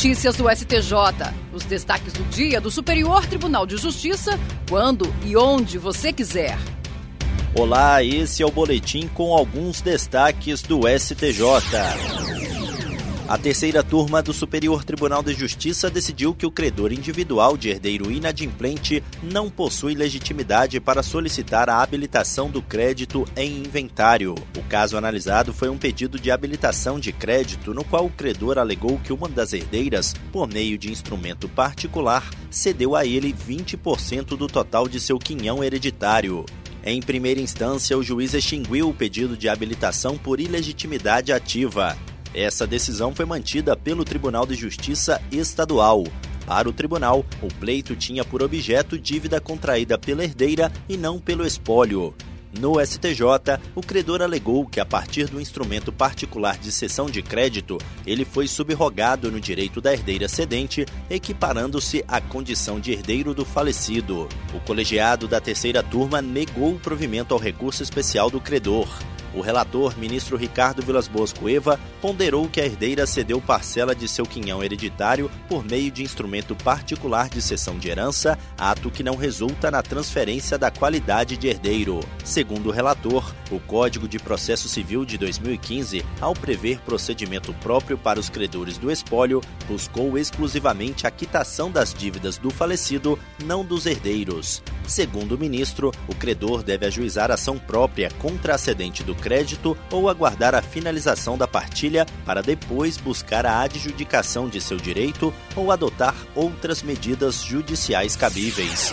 Notícias do STJ. Os destaques do dia do Superior Tribunal de Justiça, quando e onde você quiser. Olá, esse é o boletim com alguns destaques do STJ. A terceira turma do Superior Tribunal de Justiça decidiu que o credor individual de herdeiro inadimplente não possui legitimidade para solicitar a habilitação do crédito em inventário. Caso analisado foi um pedido de habilitação de crédito no qual o credor alegou que uma das herdeiras, por meio de instrumento particular, cedeu a ele 20% do total de seu quinhão hereditário. Em primeira instância, o juiz extinguiu o pedido de habilitação por ilegitimidade ativa. Essa decisão foi mantida pelo Tribunal de Justiça Estadual. Para o tribunal, o pleito tinha por objeto dívida contraída pela herdeira e não pelo espólio. No STJ, o credor alegou que, a partir do instrumento particular de cessão de crédito, ele foi subrogado no direito da herdeira cedente, equiparando-se à condição de herdeiro do falecido. O colegiado da terceira turma negou o provimento ao recurso especial do credor. O relator, ministro Ricardo Vilas Boas Cueva, ponderou que a herdeira cedeu parcela de seu quinhão hereditário por meio de instrumento particular de cessão de herança, ato que não resulta na transferência da qualidade de herdeiro. Segundo o relator, o Código de Processo Civil de 2015, ao prever procedimento próprio para os credores do espólio, buscou exclusivamente a quitação das dívidas do falecido, não dos herdeiros. Segundo o ministro, o credor deve ajuizar ação própria contra a cedente do crédito ou aguardar a finalização da partilha para depois buscar a adjudicação de seu direito ou adotar outras medidas judiciais cabíveis.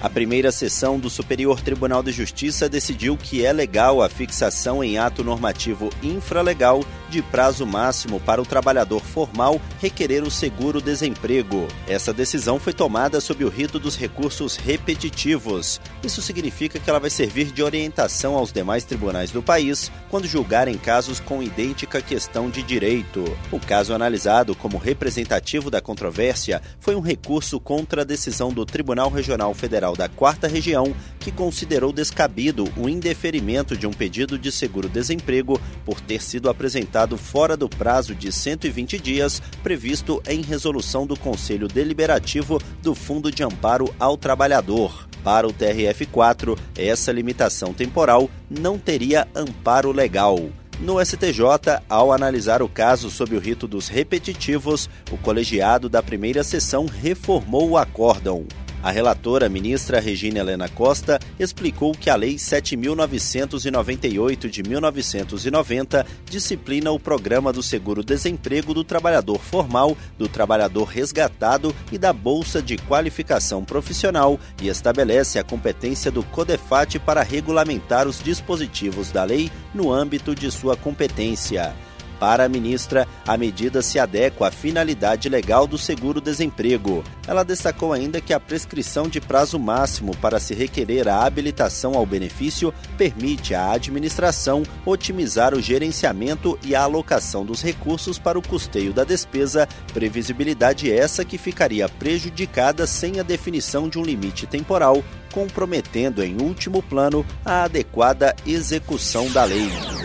A primeira sessão do Superior Tribunal de Justiça decidiu que é legal a fixação em ato normativo infralegal de prazo máximo para o trabalhador formal requerer o seguro-desemprego. Essa decisão foi tomada sob o rito dos recursos repetitivos. Isso significa que ela vai servir de orientação aos demais tribunais do país quando julgarem casos com idêntica questão de direito. O caso analisado como representativo da controvérsia foi um recurso contra a decisão do Tribunal Regional Federal da Quarta Região, que considerou descabido o indeferimento de um pedido de seguro-desemprego por ter sido apresentado fora do prazo de 120 dias previsto em resolução do Conselho Deliberativo do Fundo de Amparo ao Trabalhador. Para o TRF4, essa limitação temporal não teria amparo legal. No STJ, ao analisar o caso sob o rito dos repetitivos, o colegiado da primeira sessão reformou o acórdão. A relatora, ministra Regina Helena Costa, explicou que a Lei 7.998 de 1990 disciplina o programa do seguro-desemprego do trabalhador formal, do trabalhador resgatado e da Bolsa de Qualificação Profissional e estabelece a competência do CODEFAT para regulamentar os dispositivos da lei no âmbito de sua competência. Para a ministra, a medida se adequa à finalidade legal do seguro-desemprego. Ela destacou ainda que a prescrição de prazo máximo para se requerer a habilitação ao benefício permite à administração otimizar o gerenciamento e a alocação dos recursos para o custeio da despesa, previsibilidade essa que ficaria prejudicada sem a definição de um limite temporal, comprometendo em último plano a adequada execução da lei.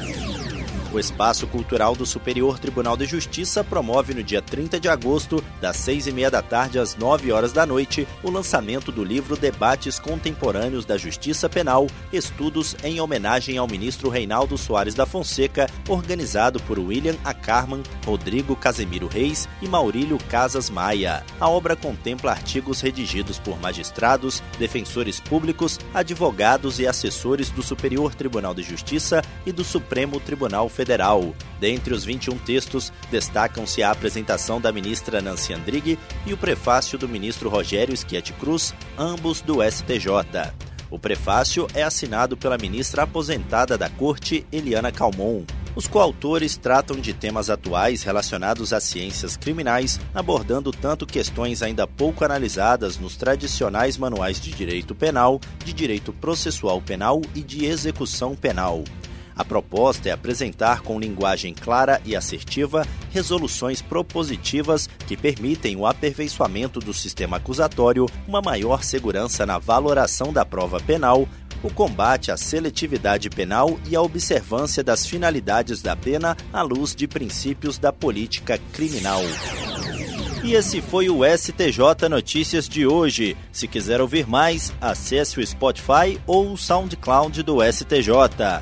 O Espaço Cultural do Superior Tribunal de Justiça promove no dia 30 de agosto, das 6 e meia da tarde às 9 horas da noite, o lançamento do livro Debates Contemporâneos da Justiça Penal, estudos em homenagem ao ministro Reinaldo Soares da Fonseca, organizado por William Ackerman, Rodrigo Casemiro Reis e Maurílio Casas Maia. A obra contempla artigos redigidos por magistrados, defensores públicos, advogados e assessores do Superior Tribunal de Justiça e do Supremo Tribunal Federal Federal. Dentre os 21 textos, destacam-se a apresentação da ministra Nancy Andrighi e o prefácio do ministro Rogério Schietti Cruz, ambos do STJ. O prefácio é assinado pela ministra aposentada da Corte, Eliana Calmon. Os coautores tratam de temas atuais relacionados às ciências criminais, abordando tanto questões ainda pouco analisadas nos tradicionais manuais de direito penal, de direito processual penal e de execução penal. A proposta é apresentar com linguagem clara e assertiva resoluções propositivas que permitem o aperfeiçoamento do sistema acusatório, uma maior segurança na valoração da prova penal, o combate à seletividade penal e a observância das finalidades da pena à luz de princípios da política criminal. E esse foi o STJ Notícias de hoje. Se quiser ouvir mais, acesse o Spotify ou o SoundCloud do STJ.